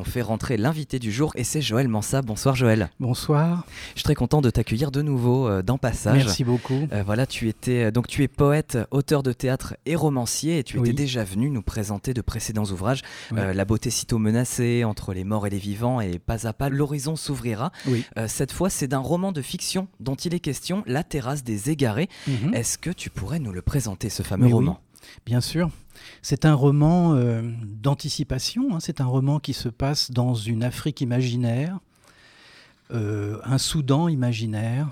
On fait rentrer l'invité du jour et c'est Joël Mansa. Bonsoir Joël. Bonsoir. Je suis très content de t'accueillir de nouveau euh, dans Passage. Merci beaucoup. Euh, voilà, tu étais euh, donc tu es poète, auteur de théâtre et romancier et tu Oui. étais déjà venu nous présenter de précédents ouvrages euh, La beauté sitôt menacée, Entre les morts et les vivants et Pas à pas l'horizon s'ouvrira. Oui. Cette fois, c'est d'un roman de fiction dont il est question, La terrasse des égarés. Mhm. Est-ce que tu pourrais nous le présenter ce fameux roman? Bien sûr. C'est un roman euh, d'anticipation. hein. C'est un roman qui se passe dans une Afrique imaginaire, euh, un Soudan imaginaire,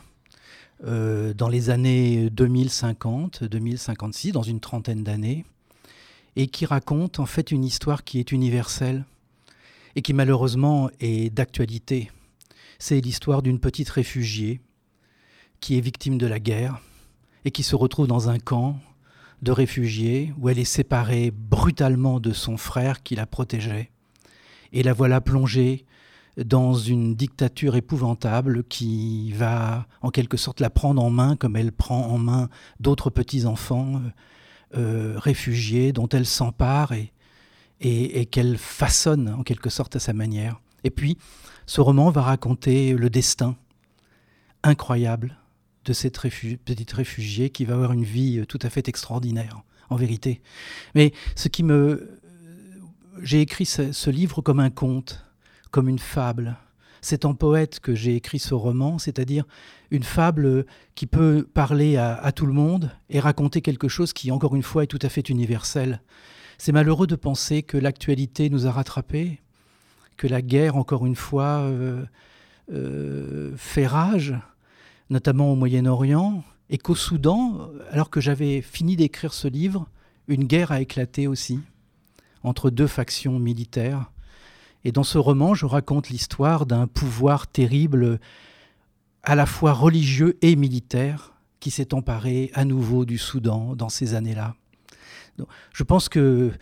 euh, dans les années 2050, 2056, dans une trentaine d'années, et qui raconte en fait une histoire qui est universelle et qui malheureusement est d'actualité. C'est l'histoire d'une petite réfugiée qui est victime de la guerre et qui se retrouve dans un camp de réfugiés où elle est séparée brutalement de son frère qui la protégeait. Et la voilà plongée dans une dictature épouvantable qui va en quelque sorte la prendre en main comme elle prend en main d'autres petits-enfants euh, euh, réfugiés dont elle s'empare et, et, et qu'elle façonne en quelque sorte à sa manière. Et puis, ce roman va raconter le destin incroyable de cette petite réfugiée qui va avoir une vie euh, tout à fait extraordinaire, en vérité. Mais ce qui me... J'ai écrit ce, livre comme un conte, comme une fable. C'est en poète que j'ai écrit ce roman, c'est-à-dire une fable qui peut parler à, à tout le monde et raconter quelque chose qui, encore une fois, est tout à fait universel. C'est malheureux de penser que l'actualité nous a rattrapés, que la guerre, encore une fois, euh, euh, fait rage, notamment au Moyen-Orient, et qu'au Soudan, alors que j'avais fini d'écrire ce livre, une guerre a éclaté aussi entre deux factions militaires. Et dans ce roman, je raconte l'histoire d'un pouvoir terrible, à la fois religieux et militaire, qui s'est emparé à nouveau du Soudan dans ces années-là. Je pense que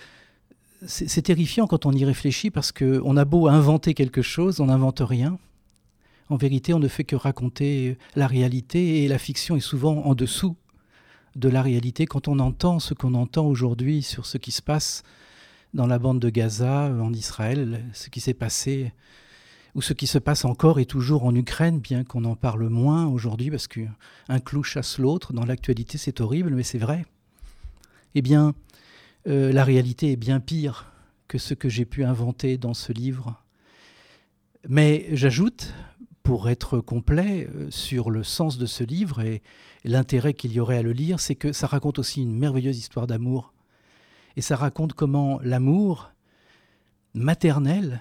c'est terrifiant quand on y réfléchit parce qu'on a beau inventer quelque chose, on n'invente rien. En vérité, on ne fait que raconter la réalité et la fiction est souvent en dessous de la réalité. Quand on entend ce qu'on entend aujourd'hui sur ce qui se passe dans la bande de Gaza, en Israël, ce qui s'est passé, ou ce qui se passe encore et toujours en Ukraine, bien qu'on en parle moins aujourd'hui, parce qu'un clou chasse l'autre. Dans l'actualité, c'est horrible, mais c'est vrai. Eh bien, euh, la réalité est bien pire que ce que j'ai pu inventer dans ce livre. Mais j'ajoute, pour être complet euh, sur le sens de ce livre et l'intérêt qu'il y aurait à le lire, c'est que ça raconte aussi une merveilleuse histoire d'amour. Et ça raconte comment l'amour maternel,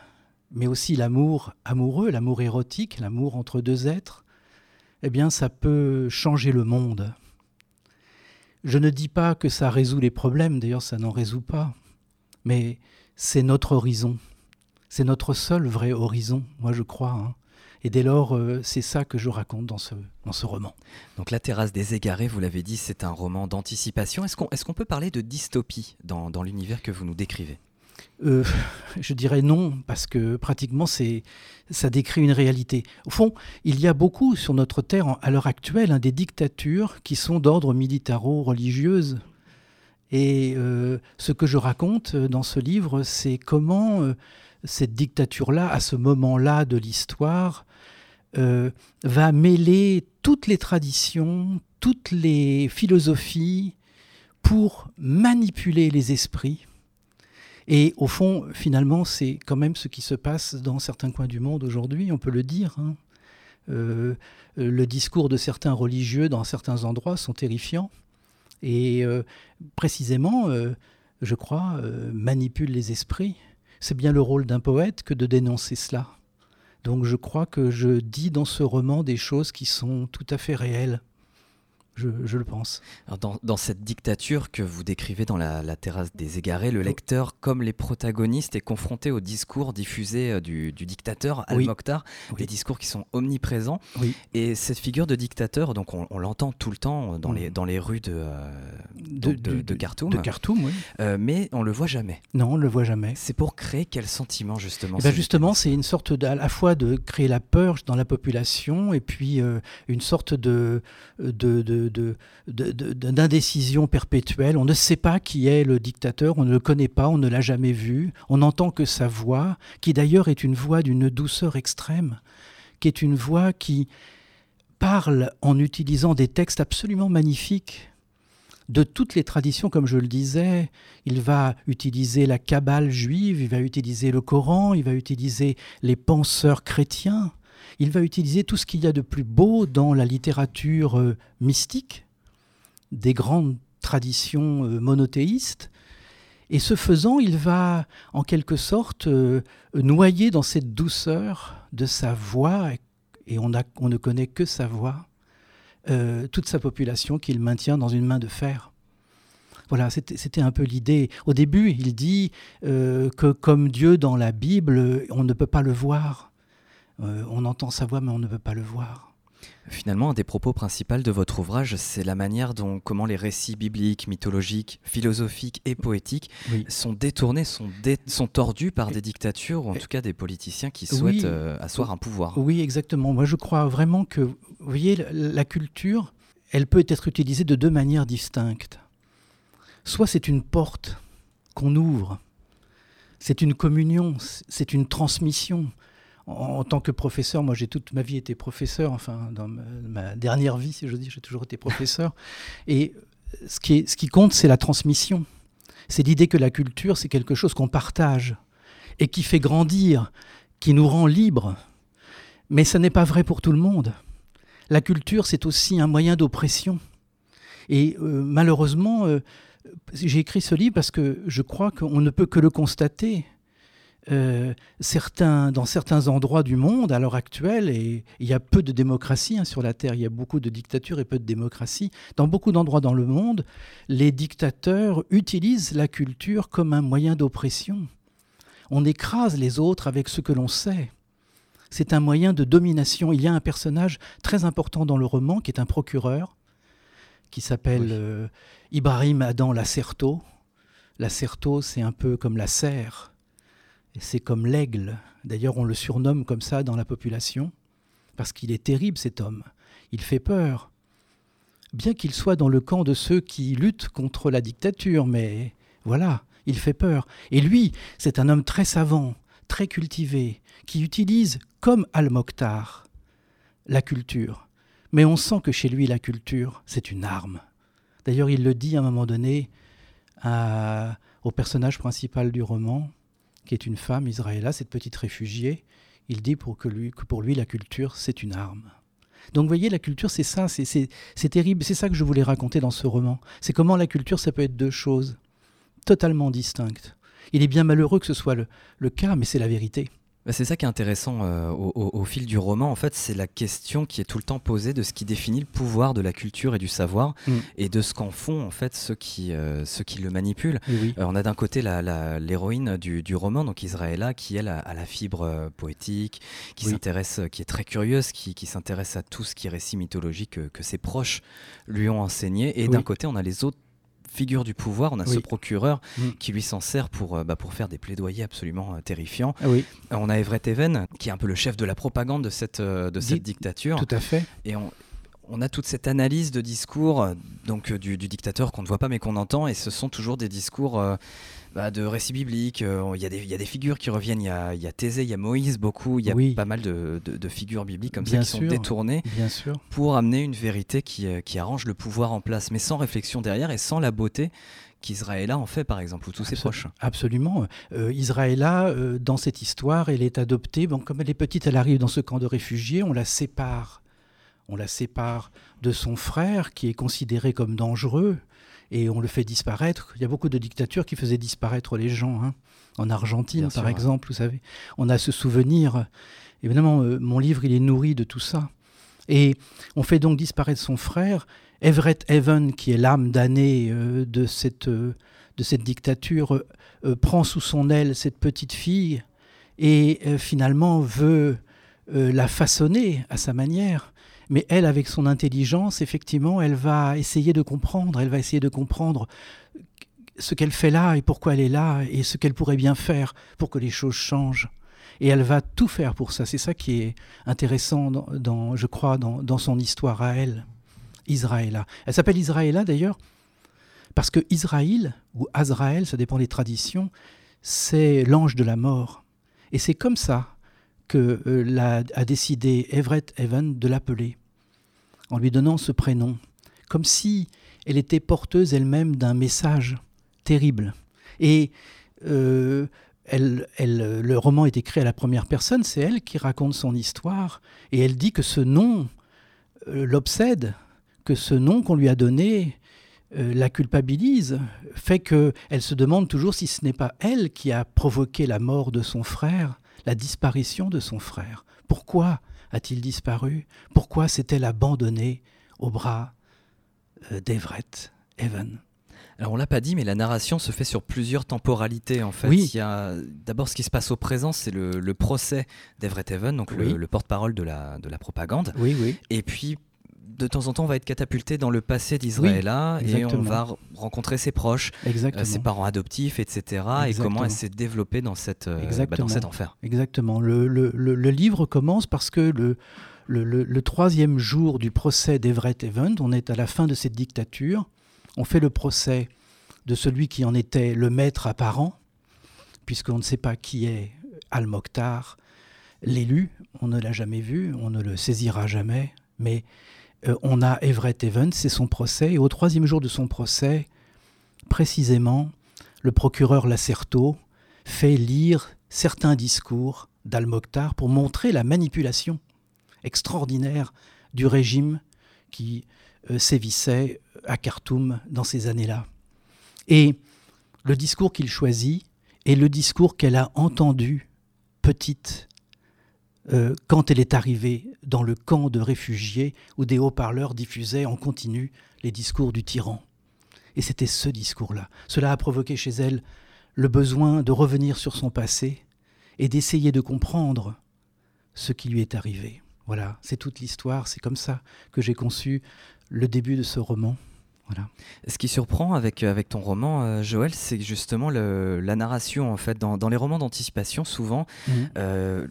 mais aussi l'amour amoureux, l'amour érotique, l'amour entre deux êtres, eh bien ça peut changer le monde. Je ne dis pas que ça résout les problèmes, d'ailleurs ça n'en résout pas, mais c'est notre horizon. C'est notre seul vrai horizon, moi je crois. hein. Et dès lors, euh, c'est ça que je raconte dans ce, dans ce roman. Donc La terrasse des égarés, vous l'avez dit, c'est un roman d'anticipation. Est-ce qu'on est qu'on peut parler de dystopie dans, dans l'univers que vous nous décrivez? Euh, je dirais non, parce que pratiquement, c'est, ça décrit une réalité. Au fond, il y a beaucoup sur notre terre, à l'heure actuelle, hein, des dictatures qui sont d'ordre militaro-religieuse. Et euh, ce que je raconte dans ce livre, c'est comment euh, cette dictature-là, à ce moment-là de l'histoire, euh, va mêler toutes les traditions, toutes les philosophies pour manipuler les esprits. Et au fond, finalement, c'est quand même ce qui se passe dans certains coins du monde aujourd'hui, on peut le dire. hein. Euh, le discours de certains religieux dans certains endroits sont terrifiants. Et euh, précisément, je crois, euh, manipule les esprits. C'est bien le rôle d'un poète que de dénoncer cela. Donc je crois que je dis dans ce roman des choses qui sont tout à fait réelles. Je, je le pense. Alors, dans, dans cette dictature que vous décrivez dans la, la terrasse des égarés, le lecteur, comme les protagonistes, est confronté au discours diffusé euh, du, du dictateur. Al-Mokhtar, Oui. des discours qui sont omniprésents. Oui. Et cette figure de dictateur, donc on, on l'entend tout le temps dans, les, dans les rues de, euh, de, de Khartoum, De Khartoum, euh, mais on le voit jamais. Non, on ne le voit jamais. C'est pour créer quel sentiment justement Eh ben justement, c'est une sorte à la fois de créer la peur dans la population et puis euh, une sorte de, de, d'indécision perpétuelle. On ne sait pas qui est le dictateur, on ne le connaît pas, on ne l'a jamais vu. On n'entend que sa voix, qui d'ailleurs est une voix d'une douceur extrême, qui est une voix qui parle en utilisant des textes absolument magnifiques de toutes les traditions, comme je le disais. Il va utiliser la Kabbale juive, il va utiliser le Coran, il va utiliser les penseurs chrétiens, il va utiliser tout ce qu'il y a de plus beau dans la littérature euh, mystique, des grandes traditions euh, monothéistes. Et ce faisant, il va en quelque sorte euh, noyer dans cette douceur de sa voix, et on, on ne connaît que sa voix, toute sa population qu'il maintient dans une main de fer. Voilà, c'était un peu l'idée. Au début, il dit que comme Dieu dans la Bible, on ne peut pas le voir. Euh, on entend sa voix, mais on ne peut pas le voir. Finalement, un des propos principaux de votre ouvrage, c'est la manière dont comment les récits bibliques, mythologiques, philosophiques et poétiques sont détournés, sont, sont tordus par des dictatures ou en tout cas des politiciens qui souhaitent euh, asseoir un pouvoir. Oui, exactement. Moi, je crois vraiment que, vous voyez, la culture, elle peut être utilisée de deux manières distinctes. Soit c'est une porte qu'on ouvre, c'est une communion, c'est une transmission en, tant que professeur, moi j'ai toute ma vie été professeur, enfin dans ma, dernière vie, si je dis, j'ai toujours été professeur. Et ce qui, est, ce qui compte, c'est la transmission. C'est l'idée que la culture, c'est quelque chose qu'on partage et qui fait grandir, qui nous rend libres. Mais ce n'est pas vrai pour tout le monde. La culture, c'est aussi un moyen d'oppression. Et euh, malheureusement, euh, j'ai écrit ce livre parce que je crois qu'on ne peut que le constater. Euh, certains, dans certains endroits du monde à l'heure actuelle, et il y a peu de démocratie hein, sur la Terre, il y a beaucoup de dictatures et peu de démocratie, dans beaucoup d'endroits dans le monde, les dictateurs utilisent la culture comme un moyen d'oppression. On écrase les autres avec ce que l'on sait. C'est un moyen de domination. Il y a un personnage très important dans le roman qui est un procureur, qui s'appelle euh, Ibrahim Adam Lacerto. Lacerto, c'est un peu comme la serre c'est comme l'aigle. D'ailleurs, on le surnomme comme ça dans la population, parce qu'il est terrible cet homme. Il fait peur. Bien qu'il soit dans le camp de ceux qui luttent contre la dictature, mais voilà, il fait peur. Et lui, c'est un homme très savant, très cultivé, qui utilise, comme Al-Mokhtar, la culture. Mais on sent que chez lui, la culture, c'est une arme. D'ailleurs, il le dit à un moment donné au personnage principal du roman, qui est une femme, Israëla, cette petite réfugiée, il dit pour que, lui, que pour lui, la culture, c'est une arme. Donc vous voyez, la culture, c'est ça, c'est terrible, c'est ça que je voulais raconter dans ce roman. C'est comment la culture, ça peut être deux choses totalement distinctes. Il est bien malheureux que ce soit le cas, mais c'est la vérité. Bah, c'est ça qui est intéressant euh, au, fil du roman. En fait, c'est la question qui est tout le temps posée de ce qui définit le pouvoir de la culture et du savoir mm. et de ce qu'en font en fait ceux qui, euh, ceux qui le manipulent. Euh, on a d'un côté l'héroïne du, du, roman, donc Israëla, qui elle a, la fibre poétique, qui s'intéresse, qui est très curieuse, qui, qui s'intéresse à tout ce qui est récit mythologique que, que ses proches lui ont enseigné. Et d'un côté, on a les autres figure du pouvoir, on a ce procureur mm. qui lui s'en sert pour, euh, bah, pour faire des plaidoyers absolument euh, terrifiants. Ah oui. Euh, on a Everett Even, qui est un peu le chef de la propagande de cette, de cette dictature. Tout à fait. Et on, on a toute cette analyse de discours donc du, dictateur qu'on ne voit pas mais qu'on entend, et ce sont toujours des discours bah, de récits bibliques. Euh, il y, y, a des figures qui reviennent. Il y a, y a Thésée, il y a Moïse, beaucoup. Il y a pas mal de, de, figures bibliques comme ça qui sont détournées bien sûr. pour amener une vérité qui, euh, qui, arrange le pouvoir en place, mais sans réflexion derrière et sans la beauté qu'Israëla en fait, par exemple, ou tous ses proches. Absolument. Euh, Israëla, euh, dans cette histoire, elle est adoptée. Bon, comme elle est petite, elle arrive dans ce camp de réfugiés. On la sépare. On la sépare de son frère, qui est considéré comme dangereux et on le fait disparaître. Il y a beaucoup de dictatures qui faisaient disparaître les gens. Hein. En Argentine, par exemple, vous savez, on a ce souvenir. Évidemment, euh, mon livre, il est nourri de tout ça. Et on fait donc disparaître son frère. Everett Evan, qui est l'âme damnée euh, de, cette, euh, de cette dictature, prend sous son aile cette petite fille et finalement veut la façonner à sa manière. Mais elle, avec son intelligence, effectivement, elle va essayer de comprendre, elle va essayer de comprendre ce qu'elle fait là et pourquoi elle est là et ce qu'elle pourrait bien faire pour que les choses changent. Et elle va tout faire pour ça. C'est ça qui est intéressant, dans, je crois, dans, son histoire à elle. Israëla. Elle s'appelle Israëla d'ailleurs parce que Israël, ou Azraël, ça dépend des traditions, c'est l'ange de la mort. Et c'est comme ça que euh, a décidé Everett Evan de l'appeler, en lui donnant ce prénom, comme si elle était porteuse elle-même d'un message terrible. Et euh, elle, le roman est écrit à la première personne, c'est elle qui raconte son histoire, et elle dit que ce nom euh, l'obsède, que ce nom qu'on lui a donné euh, la culpabilise, fait qu'elle se demande toujours si ce n'est pas elle qui a provoqué la mort de son frère, la disparition de son frère. Pourquoi a-t-il disparu? Pourquoi s'est-elle abandonnée aux bras euh, d'Everett Evan? Alors on l'a pas dit, mais la narration se fait sur plusieurs temporalités en fait. Oui. Il y a d'abord ce qui se passe au présent, c'est le, procès d'Everett Evan, donc le, porte-parole de la, de la propagande. Oui, oui. Et puis de temps en temps, on va être catapulté dans le passé d'Israël et on va rencontrer ses proches, euh, ses parents adoptifs, etc. Et comment elle s'est développée dans, cette, euh, bah, dans cet enfer. Exactement. Le, le, le, livre commence parce que le, le, troisième jour du procès d'Everett Event, on est à la fin de cette dictature, on fait le procès de celui qui en était le maître apparent, puisqu'on ne sait pas qui est Al-Mokhtar, l'élu, on ne l'a jamais vu, on ne le saisira jamais, mais euh, on a Everett Evans, c'est son procès, et au troisième jour de son procès, précisément, le procureur Lacerto fait lire certains discours d'Al-Mokhtar pour montrer la manipulation extraordinaire du régime qui euh, sévissait à Khartoum dans ces années-là. Et le discours qu'il choisit est le discours qu'elle a entendu petite euh, quand elle est arrivée dans le camp de réfugiés où des haut-parleurs diffusaient en continu les discours du tyran. Et c'était ce discours-là. Cela a provoqué chez elle le besoin de revenir sur son passé et d'essayer de comprendre ce qui lui est arrivé. Voilà, c'est toute l'histoire, c'est comme ça que j'ai conçu le début de ce roman. Voilà. Ce qui surprend avec, avec ton roman, euh, Joël, c'est justement la narration. En fait, dans, les romans d'anticipation, souvent, mmh. euh,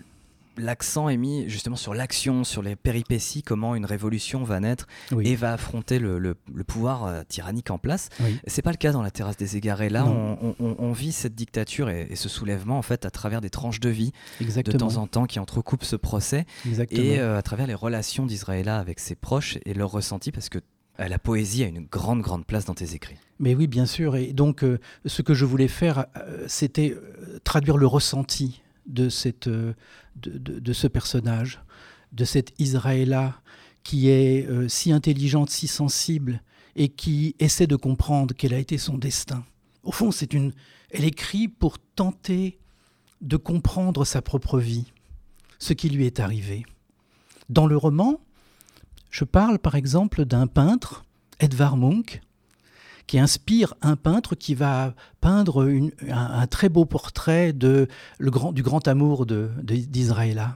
l'accent est mis justement sur l'action, sur les péripéties, comment une révolution va naître et va affronter le, pouvoir euh, tyrannique en place. Oui. C'est pas le cas dans la terrasse des égarés. Là, on, vit cette dictature et, ce soulèvement en fait à travers des tranches de vie de temps en temps qui entrecoupent ce procès et euh, à travers les relations d'Israël avec ses proches et leurs ressentis parce que euh, la poésie a une grande, grande place dans tes écrits. Mais oui, bien sûr. Et donc, ce que je voulais faire, c'était traduire le ressenti de, cette, euh, de, ce personnage, de cette Israëla qui est euh, si intelligente, si sensible, et qui essaie de comprendre quel a été son destin. Au fond, c'est une, elle écrit pour tenter de comprendre sa propre vie, ce qui lui est arrivé. Dans le roman, je parle par exemple d'un peintre, Edvard Munch, qui inspire un peintre qui va peindre un, très beau portrait du grand amour d'Israël.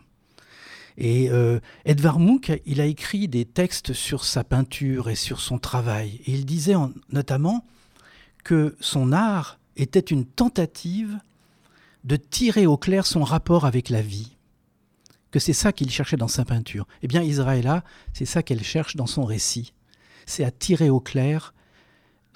Et euh, Edvard Munch, il a écrit des textes sur sa peinture et sur son travail. Et il disait notamment que son art était une tentative de tirer au clair son rapport avec la vie. Que c'est ça qu'il cherchait dans sa peinture. Eh bien, Israëla, c'est ça qu'elle cherche dans son récit. C'est à tirer au clair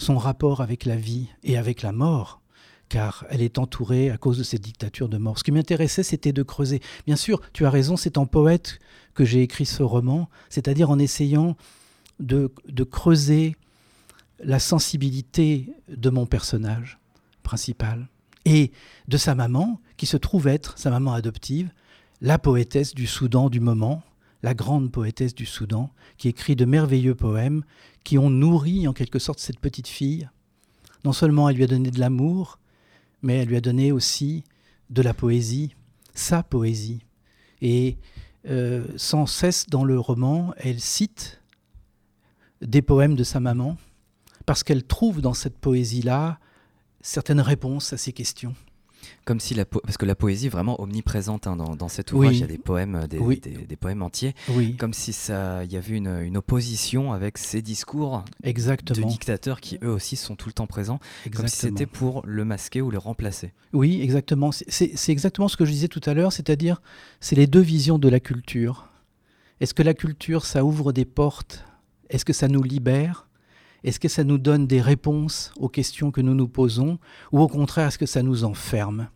son rapport avec la vie et avec la mort, car elle est entourée à cause de cette dictature de mort. Ce qui m'intéressait, c'était de creuser. Bien sûr, tu as raison, c'est en poète que j'ai écrit ce roman, c'est-à-dire en essayant de, creuser la sensibilité de mon personnage principal et de sa maman, qui se trouve être, sa maman adoptive, la poétesse du Soudan du moment, la grande poétesse du Soudan, qui écrit de merveilleux poèmes qui ont nourri en quelque sorte cette petite fille. Non seulement elle lui a donné de l'amour, mais elle lui a donné aussi de la poésie, sa poésie. Et euh, sans cesse dans le roman, elle cite des poèmes de sa maman, parce qu'elle trouve dans cette poésie-là certaines réponses à ses questions. Comme si la parce que la poésie est vraiment omniprésente hein, dans, cet ouvrage, il y a des poèmes, euh, des, poèmes entiers, comme si ça, il y avait une, opposition avec ces discours exactement. de dictateurs qui eux aussi sont tout le temps présents, comme si c'était pour le masquer ou le remplacer. Oui, exactement. C'est exactement ce que je disais tout à l'heure, c'est-à-dire c'est les deux visions de la culture. Est-ce que la culture, ça ouvre des portes? Est-ce que ça nous libère? Est-ce que ça nous donne des réponses aux questions que nous nous posons Ou au contraire, est-ce que ça nous enferme?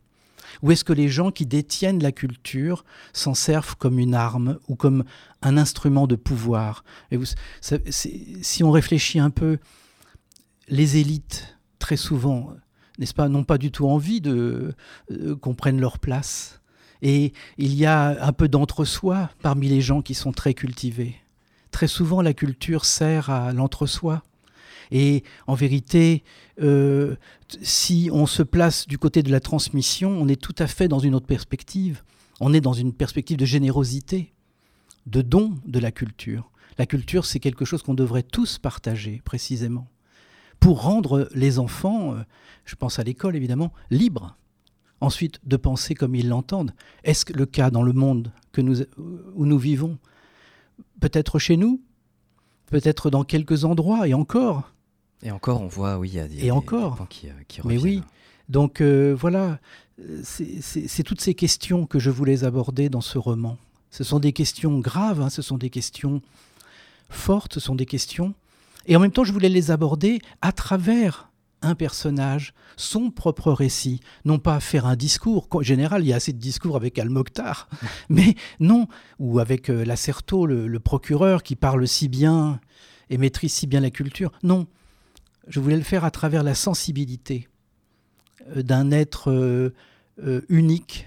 Ou est-ce que les gens qui détiennent la culture s'en servent comme une arme ou comme un instrument de pouvoir? Si on réfléchit un peu, les élites, très souvent, n'est-ce pas, n'ont pas du tout envie euh, qu'on prenne leur place. Et il y a un peu d'entre-soi parmi les gens qui sont très cultivés. Très souvent, la culture sert à l'entre-soi. Et en vérité, euh, si on se place du côté de la transmission, on est tout à fait dans une autre perspective. On est dans une perspective de générosité, de don de la culture. La culture, c'est quelque chose qu'on devrait tous partager, précisément, pour rendre les enfants, euh, je pense à l'école évidemment, libres. Ensuite, de penser comme ils l'entendent. Est-ce le cas dans le monde que nous, où nous vivons? Peut-être chez nous, peut-être dans quelques endroits, et encore. Et encore, on voit, oui, il y a des, et encore. qui, euh, qui Mais oui, donc euh, voilà, c'est toutes ces questions que je voulais aborder dans ce roman. Ce sont des questions graves, hein, ce sont des questions fortes, ce sont des questions. Et en même temps, je voulais les aborder à travers un personnage, son propre récit, non pas faire un discours. En général, il y a assez de discours avec Al-Mokhtar, mais non, ou avec euh, Lacerto, le, procureur, qui parle si bien et maîtrise si bien la culture. Non, je voulais le faire à travers la sensibilité euh, d'un être euh, unique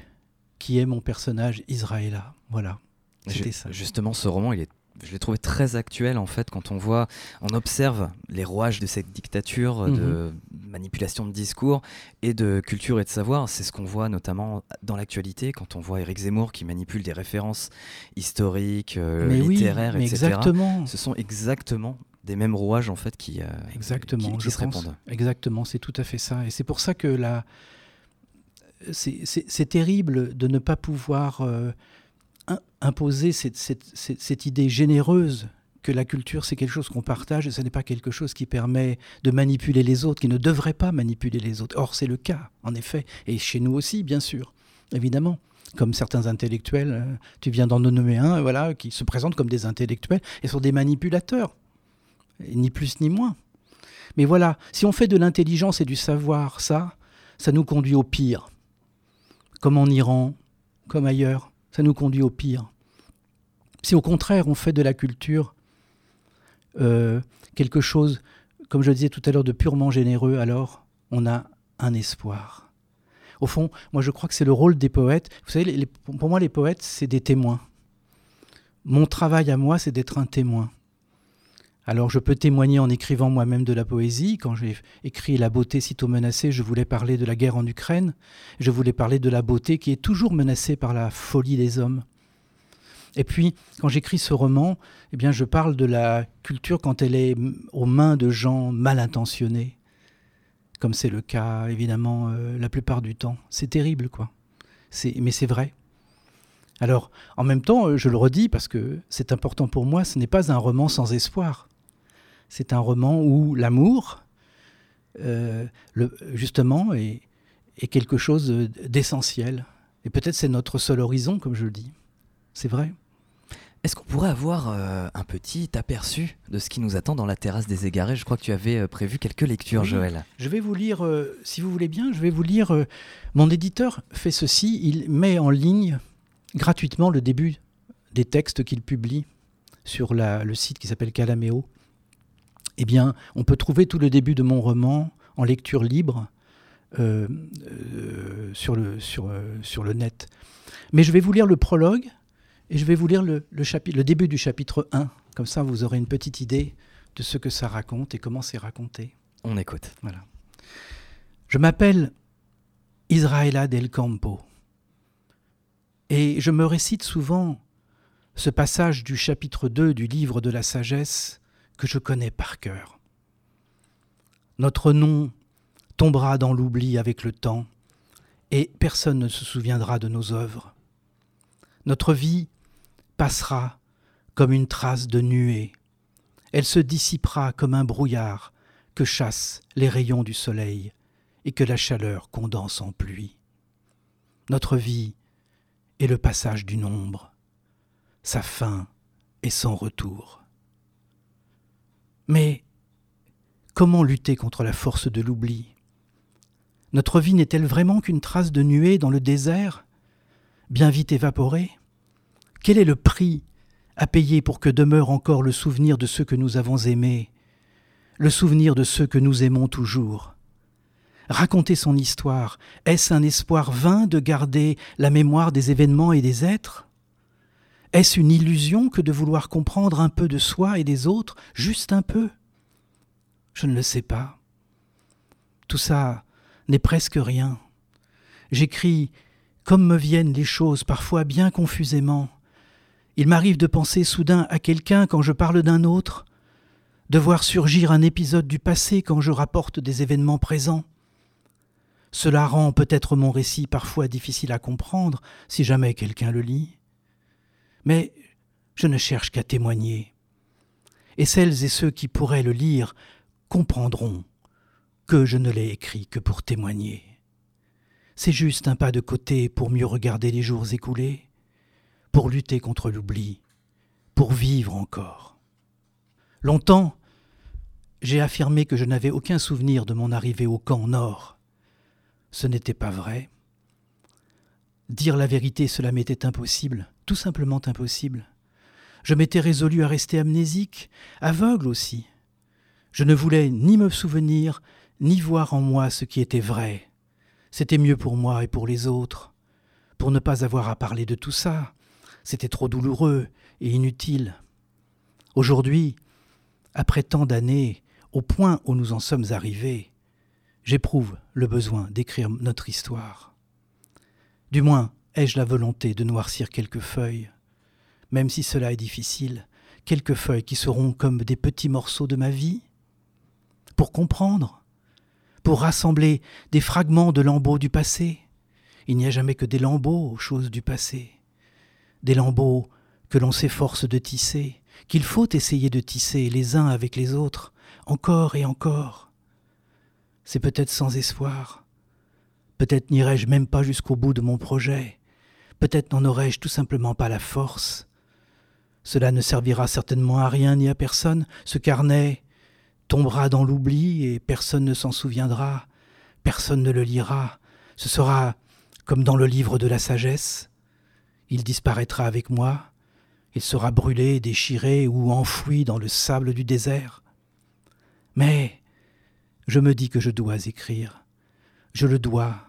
qui est mon personnage Israëla. Voilà. C'était ça. Justement, ce roman, il est je l'ai trouvé très actuel en fait quand on voit, on observe les rouages de cette dictature de mhm. manipulation de discours et de culture et de savoir. C'est ce qu'on voit notamment dans l'actualité quand on voit Éric Zemmour qui manipule des références historiques, euh, littéraires, etc. Exactement. Ce sont exactement des mêmes rouages en fait qui, euh, exactement, se répondent. Exactement, c'est tout à fait ça. Et c'est pour ça que là, c'est terrible de ne pas pouvoir euh, imposer cette, idée généreuse que la culture, c'est quelque chose qu'on partage et ce n'est pas quelque chose qui permet de manipuler les autres, qui ne devrait pas manipuler les autres. Or, c'est le cas, en effet, et chez nous aussi, bien sûr, évidemment. Comme certains intellectuels, euh, tu viens d'en nommer un, voilà, qui se présentent comme des intellectuels et sont des manipulateurs, ni plus ni moins. Mais voilà, si on fait de l'intelligence et du savoir ça, ça nous conduit au pire, comme en Iran, comme ailleurs ça nous conduit au pire. Si au contraire on fait de la culture euh, quelque chose, comme je disais tout à l'heure, de purement généreux, alors on a un espoir. Au fond, moi je crois que c'est le rôle des poètes. Vous savez, pour moi les poètes, c'est des témoins. Mon travail à moi, c'est d'être un témoin. Alors je peux témoigner en écrivant moi-même de la poésie. Quand j'ai écrit La beauté sitôt menacée, je voulais parler de la guerre en Ukraine. Je voulais parler de la beauté qui est toujours menacée par la folie des hommes. Et puis, quand j'écris ce roman, eh bien, je parle de la culture quand elle est aux mains de gens mal intentionnés, comme c'est le cas évidemment euh, la plupart du temps. C'est terrible, quoi. Mais c'est vrai. Alors, en même temps, je le redis parce que c'est important pour moi, ce n'est pas un roman sans espoir c'est un roman où l'amour, euh, justement, est, quelque chose d'essentiel. Et peut-être c'est notre seul horizon, comme je le dis. C'est vrai. Est-ce qu'on pourrait avoir euh, un petit aperçu de ce qui nous attend dans la terrasse des égarés? Je crois que tu avais euh, prévu quelques lectures, Joël. Je vais vous lire, si vous voulez bien, je vais vous lire. mon éditeur fait ceci, il met en ligne gratuitement le début des textes qu'il publie sur le site qui s'appelle Calameo eh bien, on peut trouver tout le début de mon roman en lecture libre euh, euh, sur, le, sur, euh, sur le net. Mais je vais vous lire le prologue et je vais vous lire le, chapitre, le début du chapitre 1. Comme ça, vous aurez une petite idée de ce que ça raconte et comment c'est raconté. On écoute. Voilà. Je m'appelle Israela del Campo et je me récite souvent ce passage du chapitre 2 du livre de la sagesse que je connais par cœur. Notre nom tombera dans l'oubli avec le temps, et personne ne se souviendra de nos œuvres. Notre vie passera comme une trace de nuée, elle se dissipera comme un brouillard que chassent les rayons du soleil et que la chaleur condense en pluie. Notre vie est le passage d'une ombre, sa fin est son retour. Mais comment lutter contre la force de l'oubli? Notre vie n'est-elle vraiment qu'une trace de nuée dans le désert, bien vite évaporée? Quel est le prix à payer pour que demeure encore le souvenir de ceux que nous avons aimés, le souvenir de ceux que nous aimons toujours? Raconter son histoire, est-ce un espoir vain de garder la mémoire des événements et des êtres? Est-ce une illusion que de vouloir comprendre un peu de soi et des autres, juste un peu? Je ne le sais pas. Tout ça n'est presque rien. J'écris comme me viennent les choses, parfois bien confusément. Il m'arrive de penser soudain à quelqu'un quand je parle d'un autre, de voir surgir un épisode du passé quand je rapporte des événements présents. Cela rend peut-être mon récit parfois difficile à comprendre si jamais quelqu'un le lit mais je ne cherche qu'à témoigner. Et celles et ceux qui pourraient le lire comprendront que je ne l'ai écrit que pour témoigner. C'est juste un pas de côté pour mieux regarder les jours écoulés, pour lutter contre l'oubli, pour vivre encore. Longtemps, j'ai affirmé que je n'avais aucun souvenir de mon arrivée au camp nord. Ce n'était pas vrai. Dire la vérité, cela m'était impossible, tout simplement impossible. Je m'étais résolu à rester amnésique, aveugle aussi. Je ne voulais ni me souvenir, ni voir en moi ce qui était vrai. C'était mieux pour moi et pour les autres. Pour ne pas avoir à parler de tout ça, c'était trop douloureux et inutile. Aujourd'hui, après tant d'années, au point où nous en sommes arrivés, j'éprouve le besoin d'écrire notre histoire. Du moins, Ai-je la volonté de noircir quelques feuilles Même si cela est difficile, quelques feuilles qui seront comme des petits morceaux de ma vie Pour comprendre Pour rassembler des fragments de lambeaux du passé Il n'y a jamais que des lambeaux aux choses du passé. Des lambeaux que l'on s'efforce de tisser, qu'il faut essayer de tisser les uns avec les autres, encore et encore. C'est peut-être sans espoir. Peut-être n'irai-je même pas jusqu'au bout de mon projet. Peut-être n'en aurais-je tout simplement pas la force. Cela ne servira certainement à rien ni à personne. Ce carnet tombera dans l'oubli et personne ne s'en souviendra, personne ne le lira. Ce sera comme dans le livre de la sagesse. Il disparaîtra avec moi, il sera brûlé, déchiré ou enfoui dans le sable du désert. Mais je me dis que je dois écrire. Je le dois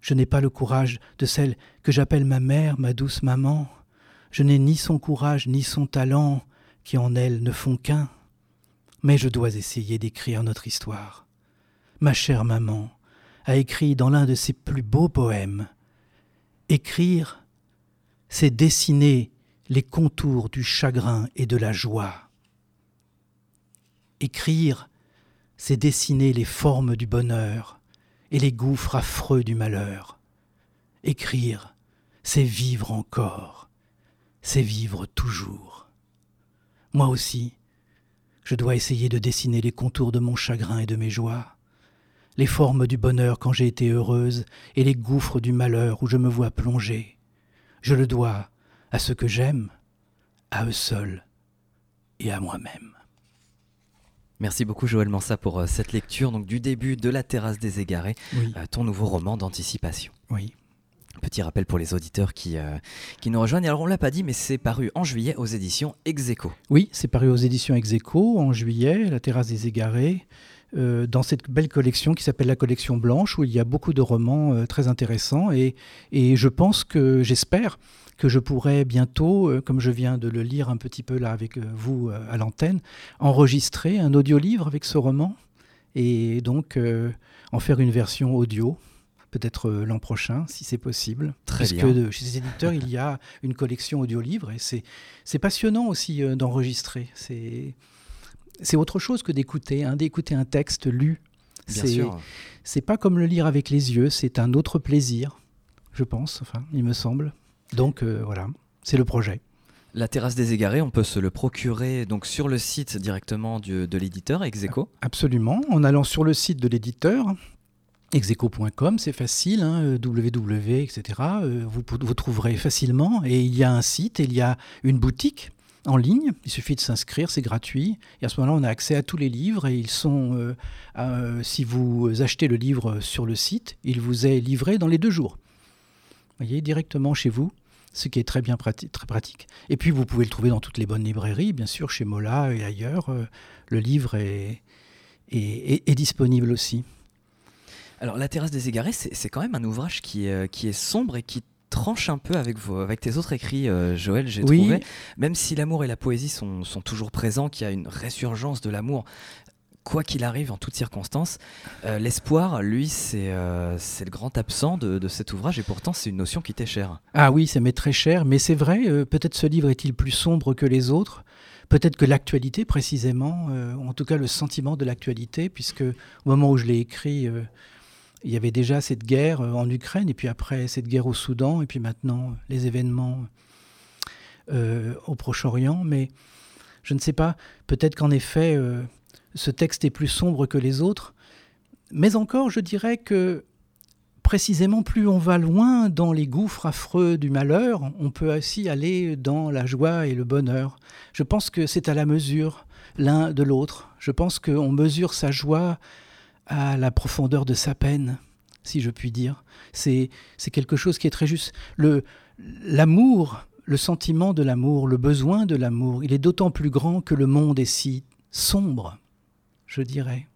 je n'ai pas le courage de celle que j'appelle ma mère, ma douce maman. Je n'ai ni son courage ni son talent, qui en elle ne font qu'un. Mais je dois essayer d'écrire notre histoire. Ma chère maman a écrit dans l'un de ses plus beaux poèmes. Écrire, c'est dessiner les contours du chagrin et de la joie. Écrire, c'est dessiner les formes du bonheur, et les gouffres affreux du malheur. Écrire, c'est vivre encore, c'est vivre toujours. Moi aussi, je dois essayer de dessiner les contours de mon chagrin et de mes joies, les formes du bonheur quand j'ai été heureuse et les gouffres du malheur où je me vois plonger. Je le dois à ceux que j'aime, à eux seuls et à moi-même. Merci beaucoup Joël Mansa pour euh, cette lecture donc du début de La terrasse des égarés, euh, ton nouveau roman d'anticipation. Oui. Petit rappel pour les auditeurs qui, euh, qui nous rejoignent. Alors on l'a pas dit, mais c'est paru en juillet aux éditions Execo. Oui, c'est paru aux éditions Execo en juillet, La terrasse des égarés. dans cette belle collection qui s'appelle la collection blanche, où il y a beaucoup de romans très intéressants. Et, et je pense que, j'espère, que je pourrais bientôt, euh, comme je viens de le lire un petit peu là avec euh, vous euh, à l'antenne, enregistrer un audiolivre avec ce roman et donc en faire une version audio peut-être l'an prochain, si c'est possible. Très Puisque bien. chez les éditeurs, il y a une collection audio-livre et c'est passionnant aussi d'enregistrer. C'est autre chose que d'écouter, hein, d'écouter un texte lu. C'est pas comme le lire avec les yeux, c'est un autre plaisir, je pense, enfin, il me semble. Donc euh, voilà, c'est le projet. La terrasse des égarés, on peut se le procurer donc sur le site directement de l'éditeur Execo? Absolument, en allant sur le site de l'éditeur, execo.com, c'est facile, hein, www, etc. Euh, vous, vous trouverez facilement. Et il y a un site, il y a une boutique en ligne. Il suffit de s'inscrire, c'est gratuit. Et à ce moment-là, on a accès à tous les livres et ils sont, si vous achetez le livre sur le site, il vous est livré dans les deux jours. Vous voyez, directement chez vous ce qui est très bien pratique, très pratique. Et puis vous pouvez le trouver dans toutes les bonnes librairies, bien sûr, chez Mola et ailleurs. Euh, le livre est, est, disponible aussi. Alors La terrasse des égarés, c'est quand même un ouvrage qui, euh, qui est sombre et qui tranche un peu avec, vos, avec tes autres écrits, euh, Joël, j'ai trouvé. Même si l'amour et la poésie sont, sont toujours présents, qu'il y a une résurgence de l'amour quoi qu'il arrive, en toutes circonstances. Euh, l'espoir, lui, euh, c'est le grand absent de, cet ouvrage et pourtant c'est une notion qui t'est chère. Ah oui, ça m'est très cher, mais c'est vrai, euh, peut-être ce livre est-il plus sombre que les autres? Peut-être que l'actualité, précisément, en tout cas le sentiment de l'actualité, puisque au moment où je l'ai écrit, il y avait déjà cette guerre en Ukraine, et puis après cette guerre au Soudan, et puis maintenant les événements au Proche-Orient. Mais je ne sais pas, peut-être qu'en effet, ce texte est plus sombre que les autres. Mais encore, je dirais que précisément plus on va loin dans les gouffres affreux du malheur, on peut aussi aller dans la joie et le bonheur. Je pense que c'est à la mesure l'un de l'autre. Je pense qu'on mesure sa joie à la profondeur de sa peine, si je puis dire. C'est quelque chose qui est très juste. L'amour, le sentiment de l'amour, le besoin de l'amour, il est d'autant plus grand que le monde est si sombre je dirais.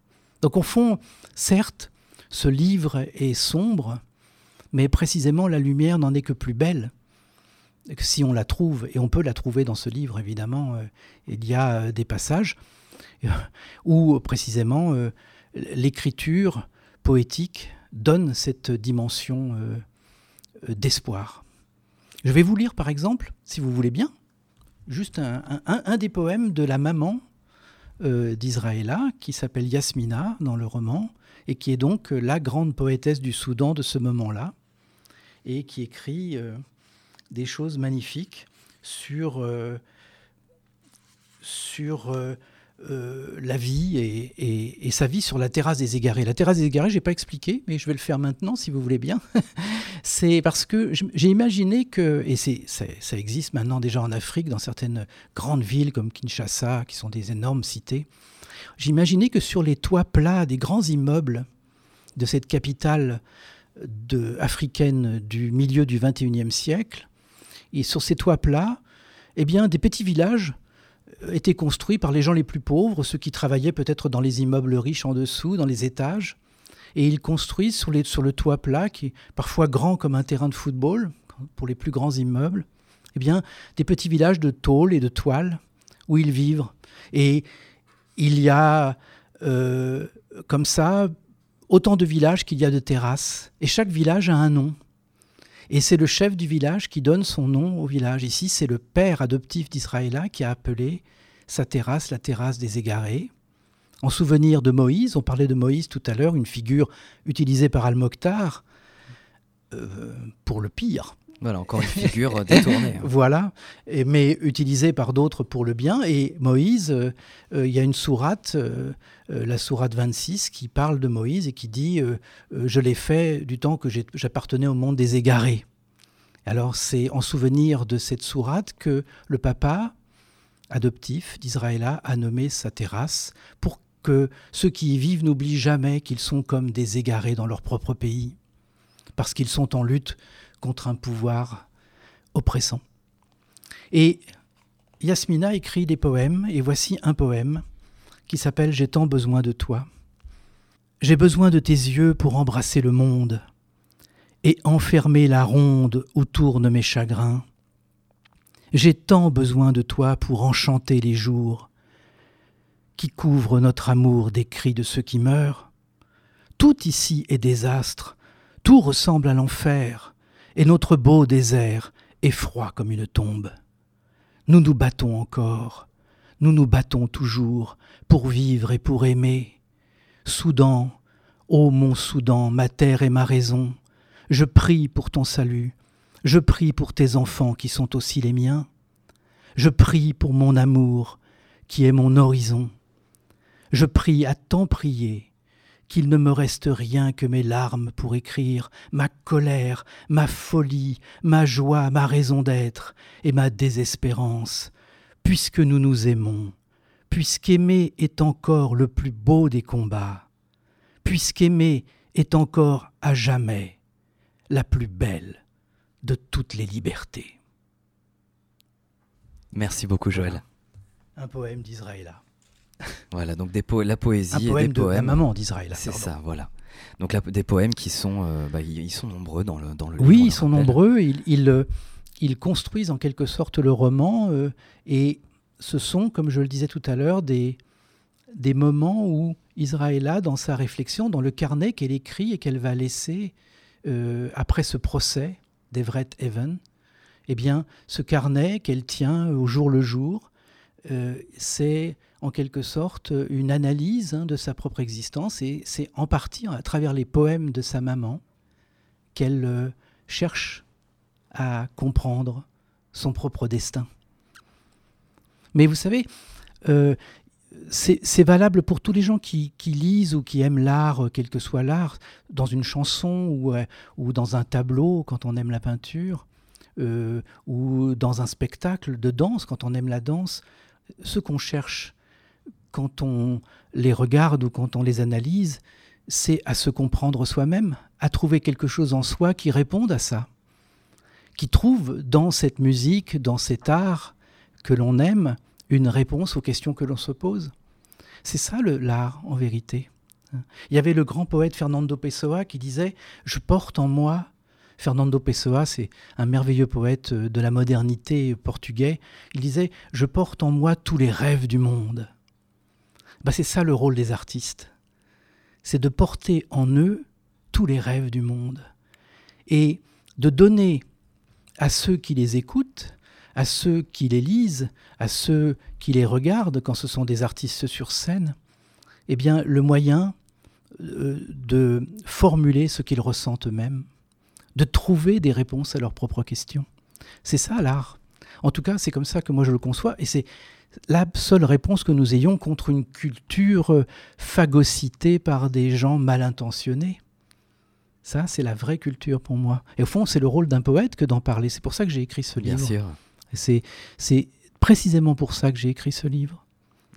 Donc au fond, certes, ce livre est sombre, mais précisément la lumière n'en est que plus belle. Si on la trouve, et on peut la trouver dans ce livre évidemment, euh, il y a euh, des passages euh, où précisément l'écriture poétique donne cette dimension d'espoir. Je vais vous lire par exemple, si vous voulez bien, juste un des poèmes de la maman euh, qui s'appelle Yasmina dans le roman, et qui est donc euh, la grande poétesse du Soudan de ce moment-là, et qui écrit euh, des choses magnifiques sur, sur euh, la vie et, sa vie sur la terrasse des égarés. La terrasse des égarés, je n'ai pas expliqué, mais je vais le faire maintenant si vous voulez bien. c'est parce que j'ai imaginé que, et ça existe maintenant déjà en Afrique, dans certaines grandes villes comme Kinshasa, qui sont des énormes cités, j'imaginais que sur les toits plats des grands immeubles de cette capitale africaine du milieu du XXIe siècle, et sur ces toits plats, eh bien, des petits villages étaient construits par les gens les plus pauvres, ceux qui travaillaient peut-être dans les immeubles riches en dessous, dans les étages. Et ils construisent sur, le toit plat, qui est parfois grand comme un terrain de football, pour les plus grands immeubles, eh bien, des petits villages de tôle et de toile où ils vivent. Et il y a euh, comme ça autant de villages qu'il y a de terrasses. Et chaque village a un nom. Et c'est le chef du village qui donne son nom au village. Ici, c'est le père adoptif d'Israël qui a appelé sa terrasse la terrasse des égarés. En souvenir de Moïse, on parlait de Moïse tout à l'heure, une figure utilisée par Al-Mokhtar euh, pour le pire. Voilà, encore une figure détournée. Hein. voilà, mais utilisée par d'autres pour le bien. Et Moïse, euh, euh, il y a une sourate, la sourate 26, qui parle de Moïse et qui dit Je l'ai fait du temps que j'appartenais au monde des égarés. Alors c'est en souvenir de cette sourate que le papa adoptif d'Israël a nommé sa terrasse pour que ceux qui y vivent n'oublient jamais qu'ils sont comme des égarés dans leur propre pays, parce qu'ils sont en lutte contre un pouvoir oppressant. Et Yasmina écrit des poèmes, et voici un poème qui s'appelle J'ai tant besoin de toi. J'ai besoin de tes yeux pour embrasser le monde et enfermer la ronde où tournent mes chagrins. J'ai tant besoin de toi pour enchanter les jours qui couvrent notre amour des cris de ceux qui meurent. Tout ici est désastre, tout ressemble à l'enfer, et notre beau désert est froid comme une tombe. Nous nous battons encore, nous nous battons toujours pour vivre et pour aimer. Soudan, ô mon Soudan, ma terre et ma raison, je prie pour ton salut, je prie pour tes enfants qui sont aussi les miens. Je prie pour mon amour qui est mon horizon. Je prie à tant prier qu'il ne me reste rien que mes larmes pour écrire ma colère, ma folie, ma joie, ma raison d'être et ma désespérance puisque nous nous aimons, puisqu'aimer est encore le plus beau des combats, puisqu'aimer est encore à jamais la plus belle de toutes les libertés. Merci beaucoup Joël. Un poème d'Israël. Voilà, donc des la poésie Un poème des de la maman d'Israël. C'est ça, voilà. Donc des poèmes qui sont, euh, bah, ils sont nombreux dans le, dans le Oui, ils sont nombreux. Ils, euh, ils, construisent en quelque sorte le roman euh, et ce sont, comme je le disais tout à l'heure, des, des moments où Israël, dans sa réflexion, dans le carnet qu'elle écrit et qu'elle va laisser après ce procès d'Everett Even, eh bien, ce carnet qu'elle tient au jour le jour, c'est en quelque sorte une analyse hein, de sa propre existence et c'est en partie à travers les poèmes de sa maman qu'elle euh, cherche à comprendre son propre destin. Mais vous savez, euh, c'est valable pour tous les gens qui, lisent ou qui aiment l'art, quel que soit l'art, dans une chanson euh, ou, dans un tableau quand on aime la peinture, ou dans un spectacle de danse quand on aime la danse. Ce qu'on cherche, quand on les regarde ou quand on les analyse, c'est à se comprendre soi-même, à trouver quelque chose en soi qui réponde à ça, qui trouve dans cette musique, dans cet art que l'on aime, une réponse aux questions que l'on se pose. C'est ça l'art en vérité. Il y avait le grand poète Fernando Pessoa qui disait Je porte en moi. Fernando Pessoa, c'est un merveilleux poète de la modernité portugais. Il disait Je porte en moi tous les rêves du monde. Bah, c'est ça le rôle des artistes. C'est de porter en eux tous les rêves du monde et de donner à ceux qui les écoutent, à ceux qui les lisent, à ceux qui les regardent quand ce sont des artistes sur scène, eh bien le moyen euh, de formuler ce qu'ils ressentent eux-mêmes, de trouver des réponses à leurs propres questions. C'est ça l'art. En tout cas, c'est comme ça que moi je le conçois et c'est la seule réponse que nous ayons contre une culture euh, phagocytée par des gens mal intentionnés. Ça, c'est la vraie culture pour moi. Et au fond, c'est le rôle d'un poète que d'en parler. C'est pour ça que j'ai écrit ce livre. Bien sûr. C'est précisément pour ça que j'ai écrit ce livre.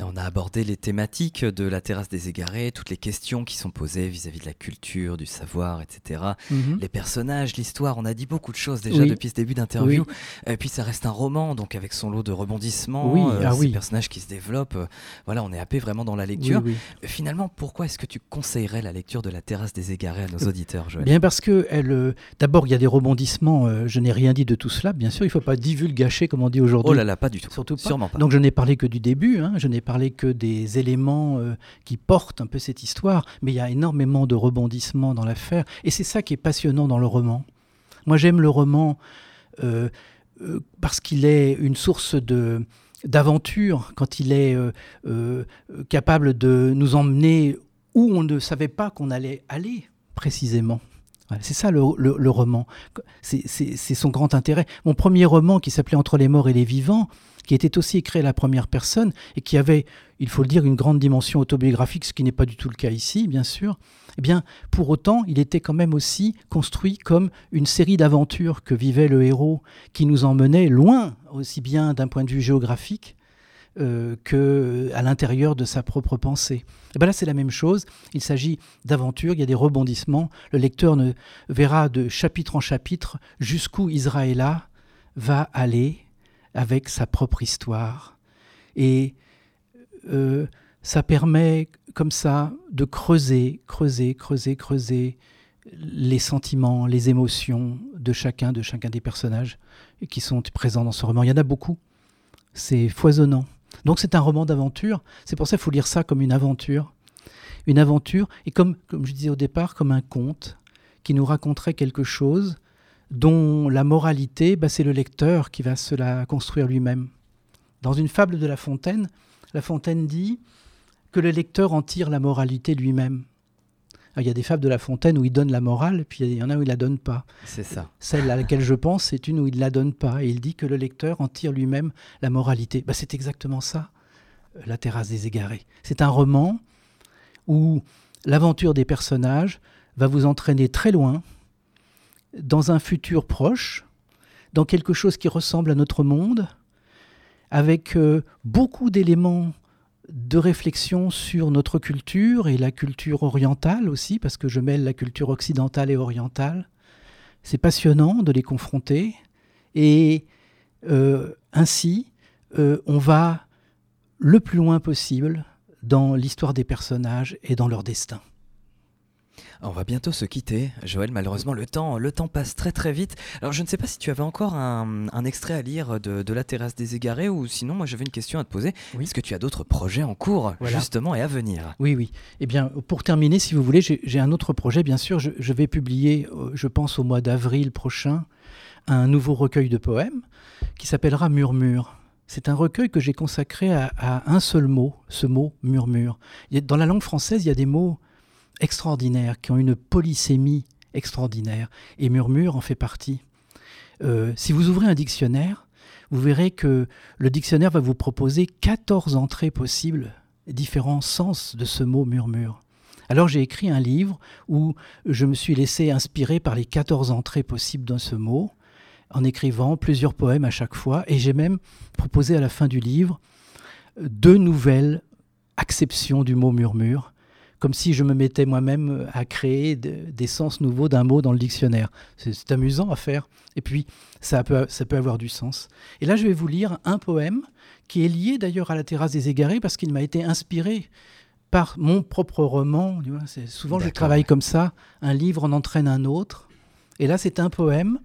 On a abordé les thématiques de la terrasse des égarés, toutes les questions qui sont posées vis-à-vis de la culture, du savoir, etc. Mhm. Les personnages, l'histoire, on a dit beaucoup de choses déjà depuis ce début d'interview. Et puis ça reste un roman, donc avec son lot de rebondissements, oui. Euh, ah ces personnages qui se développent. Euh, voilà, on est happé vraiment dans la lecture. Finalement, pourquoi est-ce que tu conseillerais la lecture de la terrasse des égarés à nos euh, auditeurs, Joël? Bien parce que elle, d'abord, il y a des rebondissements. je n'ai rien dit de tout cela. Bien sûr, il ne faut pas divulgacher, comme on dit aujourd'hui. Oh là là, pas du tout. Surtout pas. Sûrement pas. Donc je n'ai parlé que du début. Hein. Je n'ai parler que des éléments euh, qui portent un peu cette histoire, mais il y a énormément de rebondissements dans l'affaire, et c'est ça qui est passionnant dans le roman. Moi j'aime le roman euh, euh, parce qu'il est une source de d'aventure, quand il est capable de nous emmener où on ne savait pas qu'on allait aller précisément. c'est ça le, le roman. C'est son grand intérêt. Mon premier roman qui s'appelait Entre les morts et les vivants, qui était aussi écrit à la première personne et qui avait, il faut le dire, une grande dimension autobiographique, ce qui n'est pas du tout le cas ici, bien sûr, eh bien, pour autant, il était quand même aussi construit comme une série d'aventures que vivait le héros, qui nous emmenait loin, aussi bien d'un point de vue géographique euh, que à l'intérieur de sa propre pensée. Et bien là, c'est la même chose. Il s'agit d'aventures, il y a des rebondissements. Le lecteur ne verra de chapitre en chapitre jusqu'où Israël va aller avec sa propre histoire. Et euh, ça permet comme ça de creuser, creuser, creuser, creuser les sentiments, les émotions de chacun, de chacun des personnages qui sont présents dans ce roman. Il y en a beaucoup. C'est foisonnant. Donc c'est un roman d'aventure. C'est pour ça qu'il faut lire ça comme une aventure. Une aventure, et comme, comme je disais au départ, comme un conte qui nous raconterait quelque chose dont la moralité, bah, c'est le lecteur qui va se la construire lui-même. Dans une fable de La Fontaine, La Fontaine dit que le lecteur en tire la moralité lui-même. Il y a des fables de La Fontaine où il donne la morale, puis il y en a où il la donne pas. C'est ça. Celle à laquelle je pense, c'est une où il la donne pas, et il dit que le lecteur en tire lui-même la moralité. Bah, c'est exactement ça, euh, La terrasse des égarés. C'est un roman où l'aventure des personnages va vous entraîner très loin, dans un futur proche, dans quelque chose qui ressemble à notre monde, avec euh, beaucoup d'éléments de réflexion sur notre culture et la culture orientale aussi, parce que je mêle la culture occidentale et orientale. C'est passionnant de les confronter. Et euh, ainsi, euh, on va le plus loin possible dans l'histoire des personnages et dans leur destin. On va bientôt se quitter, Joël. Malheureusement, le temps, le temps passe très très vite. Alors, je ne sais pas si tu avais encore un, extrait à lire de, La terrasse des égarés ou sinon, moi j'avais une question à te poser. Est-ce que tu as d'autres projets en cours, justement, et à venir? Oui, oui. Eh bien, pour terminer, si vous voulez, j'ai un autre projet, bien sûr. Je, vais publier, euh, je pense, au mois d'avril prochain, un nouveau recueil de poèmes qui s'appellera Murmure. C'est un recueil que j'ai consacré à, à, un seul mot, ce mot murmure. Dans la langue française, il y a des mots extraordinaires, qui ont une polysémie extraordinaire, et Murmure en fait partie. Euh, si vous ouvrez un dictionnaire, vous verrez que le dictionnaire va vous proposer 14 entrées possibles, différents sens de ce mot murmure. Alors j'ai écrit un livre où je me suis laissé inspirer par les 14 entrées possibles dans ce mot, en écrivant plusieurs poèmes à chaque fois, et j'ai même proposé à la fin du livre deux nouvelles acceptions du mot murmure, comme si je me mettais moi-même à créer des sens nouveaux d'un mot dans le dictionnaire. C'est amusant à faire. Et puis, ça peut, ça peut avoir du sens. Et là, je vais vous lire un poème qui est lié d'ailleurs à la terrasse des égarés parce qu'il m'a été inspiré par mon propre roman. Souvent, je travaille comme ça. Un livre en entraîne un autre. Et là, c'est un poème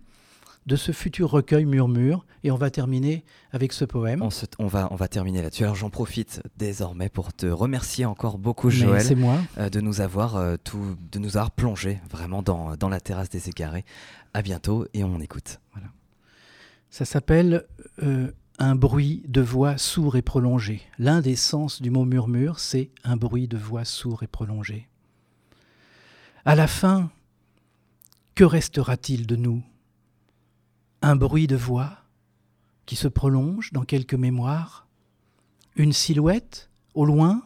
de ce futur recueil Murmure. Et on va terminer avec ce poème. On, va, on va terminer là-dessus. Alors j'en profite désormais pour te remercier encore beaucoup, Joël, moi. Euh, de nous avoir euh, tout, de nous avoir plongé vraiment dans, dans la terrasse des égarés. À bientôt et on écoute. Voilà. Ça s'appelle euh, un bruit de voix sourd et prolongé. L'un des sens du mot murmure, c'est un bruit de voix sourd et prolongé. À la fin, que restera-t-il de nous? Un bruit de voix qui se prolonge dans quelques mémoires, une silhouette au loin,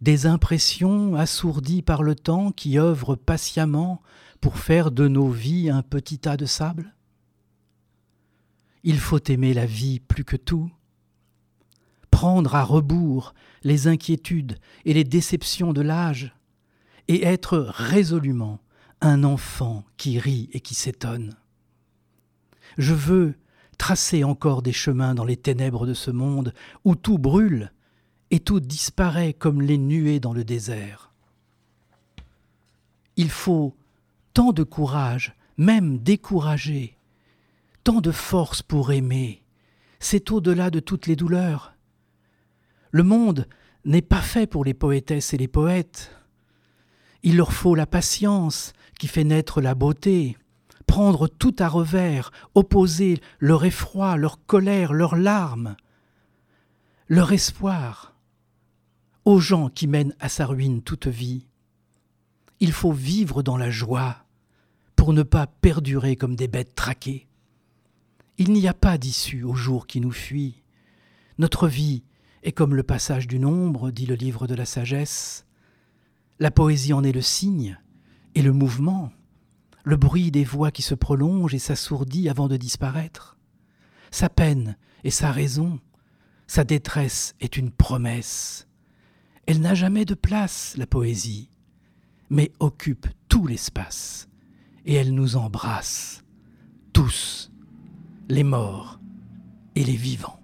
des impressions assourdies par le temps qui œuvrent patiemment pour faire de nos vies un petit tas de sable Il faut aimer la vie plus que tout, prendre à rebours les inquiétudes et les déceptions de l'âge, et être résolument un enfant qui rit et qui s'étonne. Je veux tracer encore des chemins dans les ténèbres de ce monde où tout brûle et tout disparaît comme les nuées dans le désert. Il faut tant de courage, même découragé, tant de force pour aimer. C'est au-delà de toutes les douleurs. Le monde n'est pas fait pour les poétesses et les poètes. Il leur faut la patience qui fait naître la beauté, prendre tout à revers, opposer leur effroi, leur colère, leurs larmes, leur espoir aux gens qui mènent à sa ruine toute vie. Il faut vivre dans la joie pour ne pas perdurer comme des bêtes traquées. Il n'y a pas d'issue au jour qui nous fuit. Notre vie est comme le passage d'une ombre, dit le livre de la sagesse. La poésie en est le signe et le mouvement le bruit des voix qui se prolongent et s'assourdit avant de disparaître. Sa peine est sa raison, sa détresse est une promesse. Elle n'a jamais de place, la poésie, mais occupe tout l'espace, et elle nous embrasse, tous, les morts et les vivants.